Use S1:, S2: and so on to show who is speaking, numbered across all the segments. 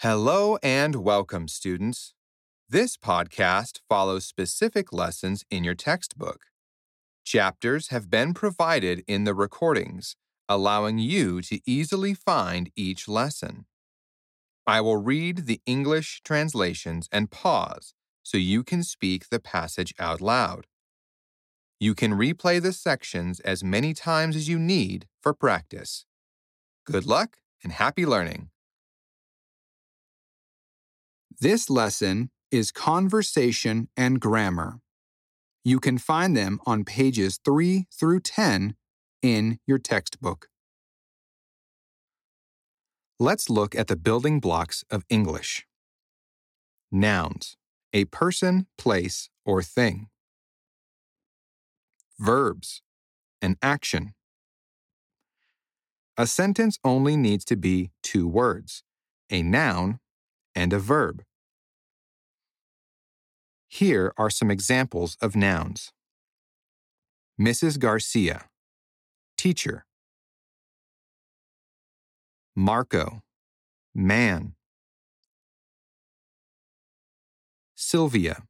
S1: Hello and welcome, students. This podcast follows specific lessons in your textbook. Chapters have been provided in the recordings, allowing you to easily find each lesson. I will read the English translations and pause so you can speak the passage out loud. You can replay the sections as many times as you need for practice. Good luck and happy learning.
S2: This lesson is conversation and grammar. You can find them on pages 3 through 10 in your textbook. Let's look at the building blocks of English. Nouns, a person, place, or thing. Verbs, an action. A sentence only needs to be two words a noun and a verb. Here are some examples of nouns Mrs. Garcia, teacher. Marco, man. Sylvia,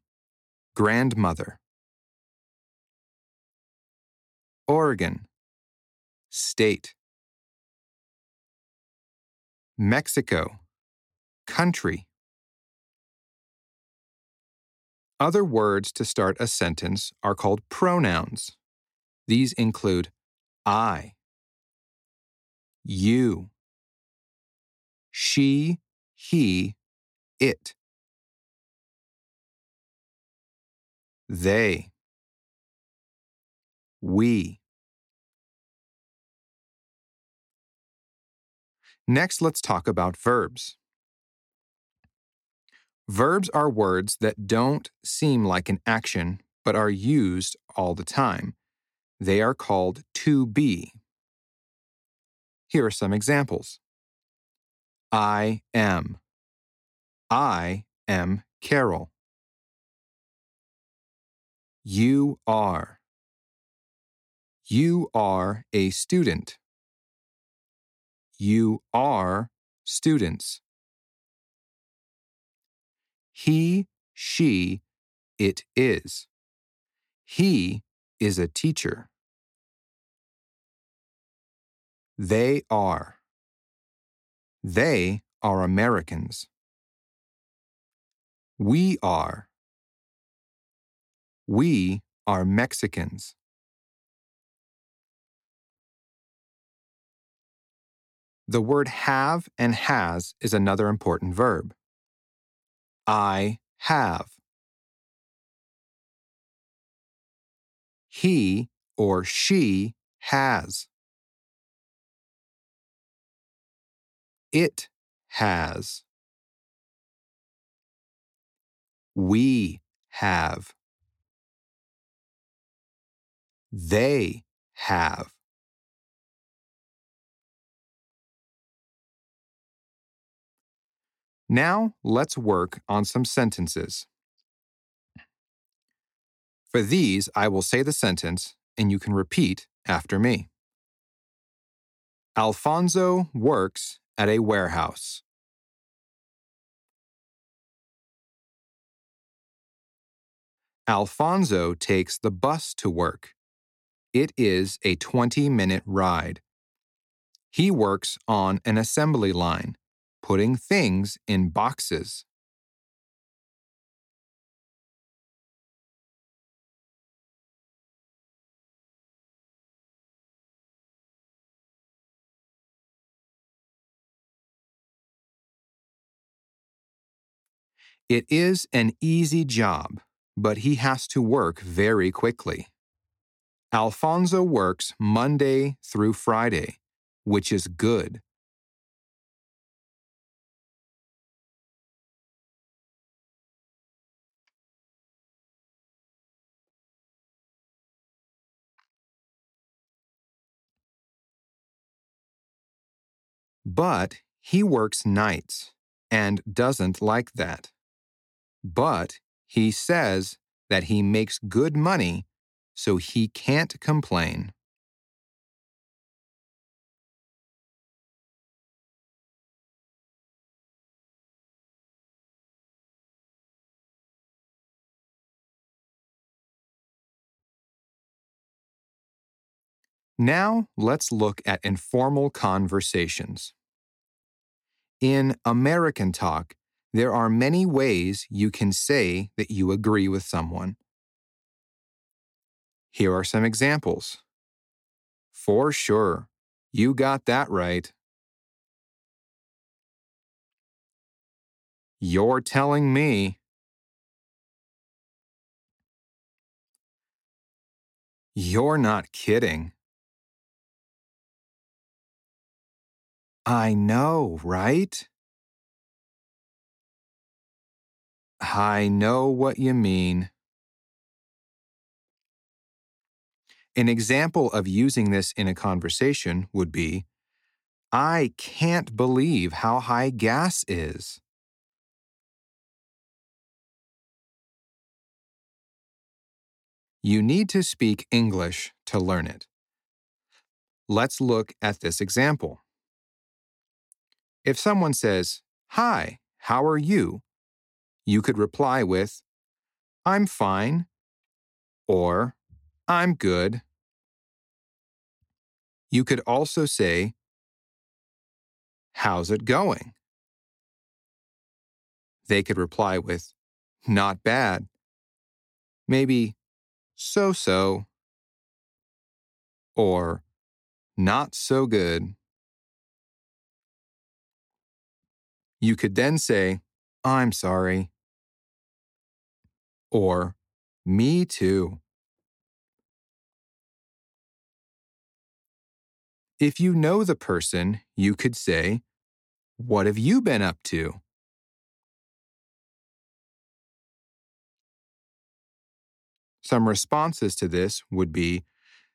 S2: grandmother. Oregon, state. Mexico, country. Other words to start a sentence are called pronouns. These include I, you, she, he, it, they, we. Next, let's talk about verbs. Verbs are words that don't seem like an action but are used all the time. They are called to be. Here are some examples I am. I am Carol. You are. You are a student. You are students. He, she, it is. He is a teacher. They are. They are Americans. We are. We are Mexicans. The word have and has is another important verb. I have. He or she has. It has. We have. They have. Now let's work on some sentences. For these, I will say the sentence and you can repeat after me. Alphonso works at a warehouse. Alphonso takes the bus to work. It is a 20 minute ride. He works on an assembly line putting things in boxes. It is an easy job, but he has to work very quickly. Alphonso works Monday through Friday, which is good. But he works nights and doesn't like that. But he says that he makes good money, so he can't complain. Now let's look at informal conversations. In American talk, there are many ways you can say that you agree with someone. Here are some examples. For sure. You got that right. You're telling me. You're not kidding. I know, right? I know what you mean. An example of using this in a conversation would be I can't believe how high gas is. You need to speak English to learn it. Let's look at this example. If someone says, Hi, how are you? You could reply with, I'm fine, or I'm good. You could also say, How's it going? They could reply with, Not bad. Maybe, So so. Or, Not so good. You could then say, I'm sorry. Or, Me too. If you know the person, you could say, What have you been up to? Some responses to this would be,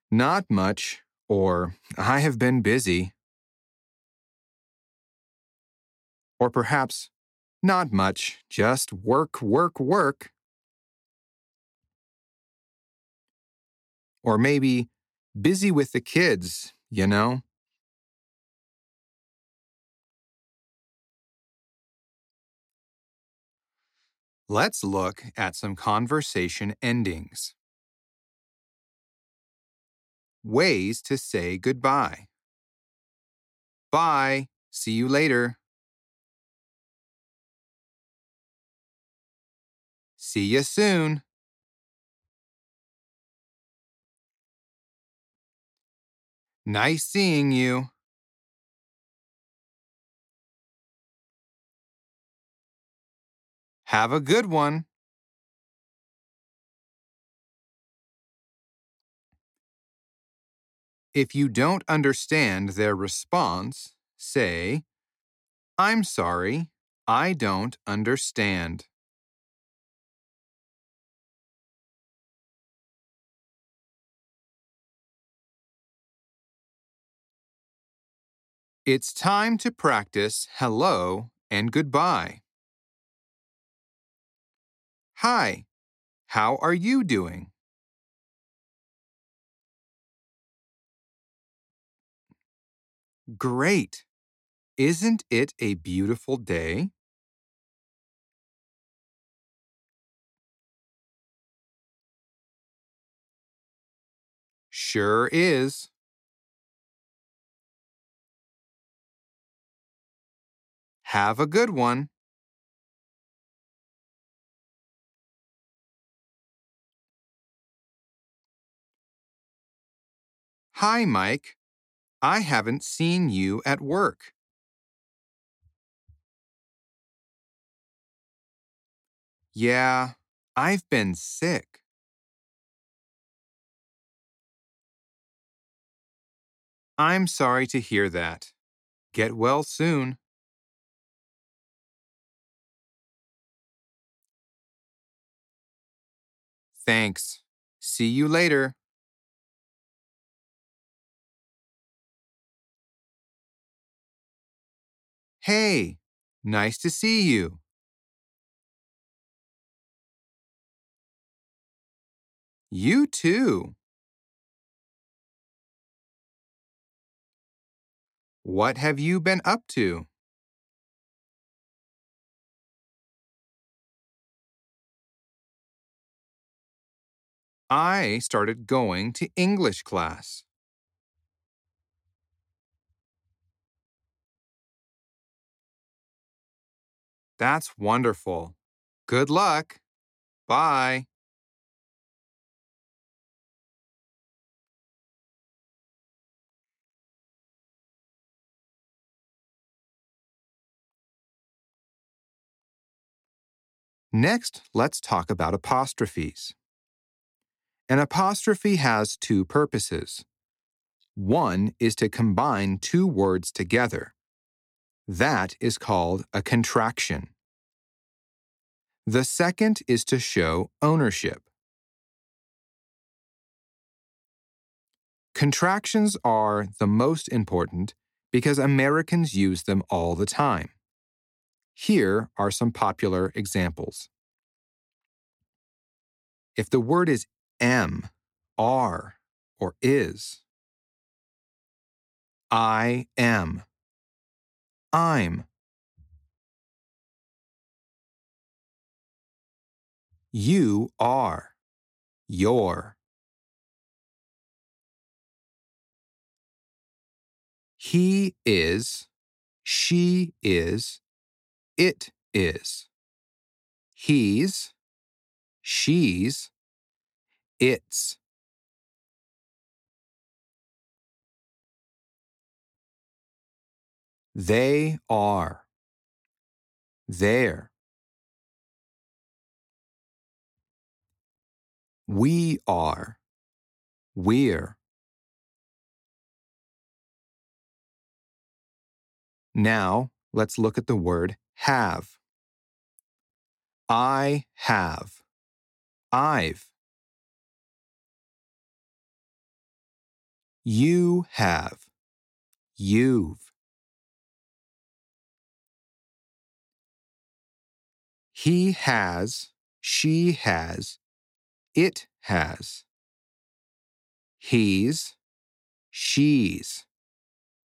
S2: Not much, or I have been busy. Or perhaps, Not much, just work, work, work. Or maybe, Busy with the kids, you know? Let's look at some conversation endings. Ways to say goodbye. Bye. See you later. See you soon. Nice seeing you. Have a good one. If you don't understand their response, say, I'm sorry, I don't understand. It's time to practice hello and goodbye. Hi, how are you doing? Great. Isn't it a beautiful day? Sure is. Have a good one. Hi, Mike. I haven't seen you at work. Yeah, I've been sick. I'm sorry to hear that. Get well soon. Thanks. See you later. Hey, nice to see you. You too. What have you been up to? I started going to English class. That's wonderful. Good luck. Bye. Next, let's talk about apostrophes. An apostrophe has two purposes. One is to combine two words together. That is called a contraction. The second is to show ownership. Contractions are the most important because Americans use them all the time. Here are some popular examples. If the word is am, are, or is, I am, I'm, you are, you're, he is, she is, it is. He's, she's, it's. They are. They're. We are. We're. Now, let's look at the word have. I have. I've. You have. You've. He has. She has. It has. He's. She's.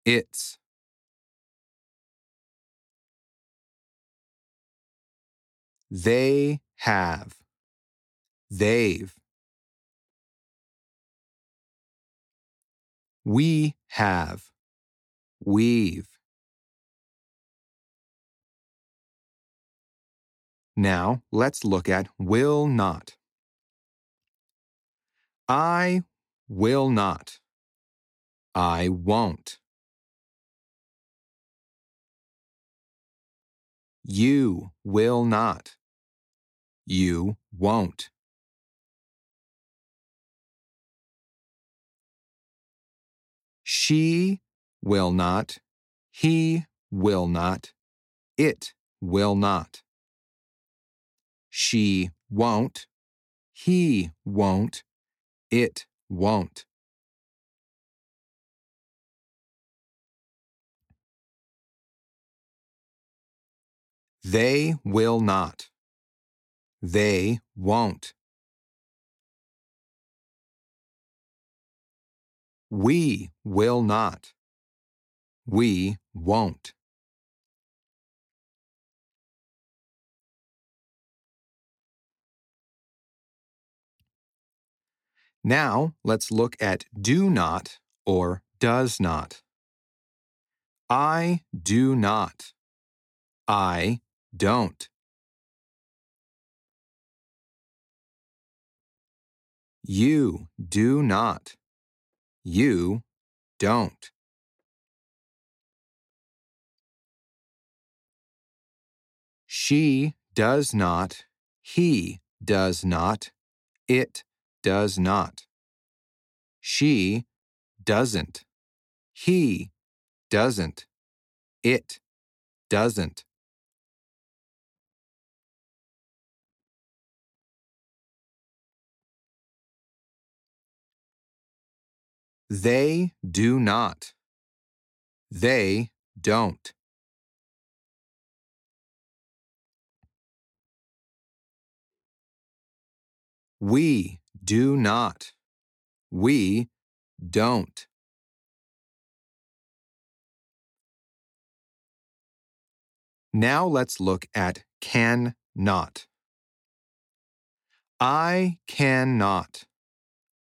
S2: It's. They have. They've. We have. We've. Now, let's look at will not. I will not. I won't. You will not. You won't. She will not. He will not. It will not. She won't. He won't. It won't. They will not. They won't. We will not. We won't. Now let's look at do not or does not. I do not. I don't. You do not. You don't. She does not. He does not. It does not. She doesn't. He doesn't. It doesn't. They do not. They don't. We do not. We don't. Now let's look at can not. I cannot.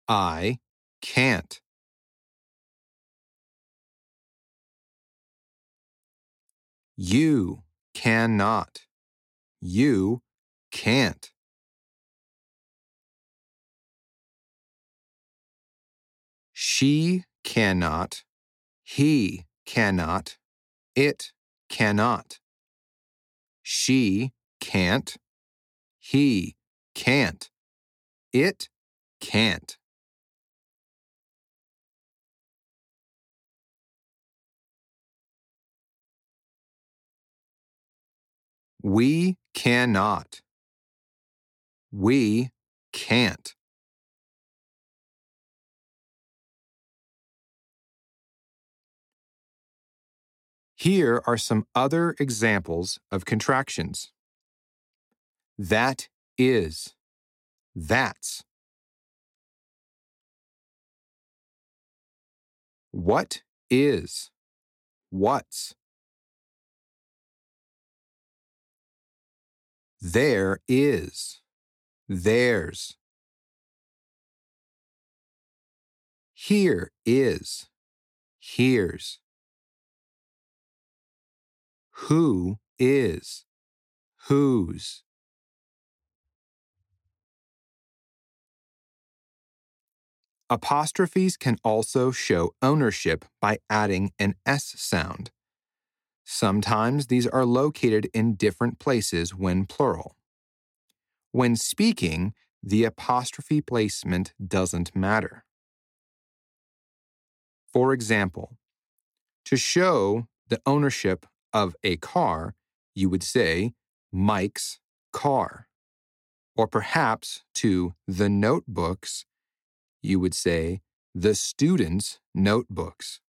S2: I can't. You cannot. You can't. She cannot. He cannot. It cannot. She can't. He can't. It can't. We cannot. We can't. Here are some other examples of contractions. That is. That's. What is? What's? There is. There's. Here is. Here's. Who is? Who's? Apostrophes can also show ownership by adding an S sound. Sometimes these are located in different places when plural. When speaking, the apostrophe placement doesn't matter. For example, to show the ownership of a car, you would say Mike's car. Or perhaps to the notebooks, you would say the students' notebooks.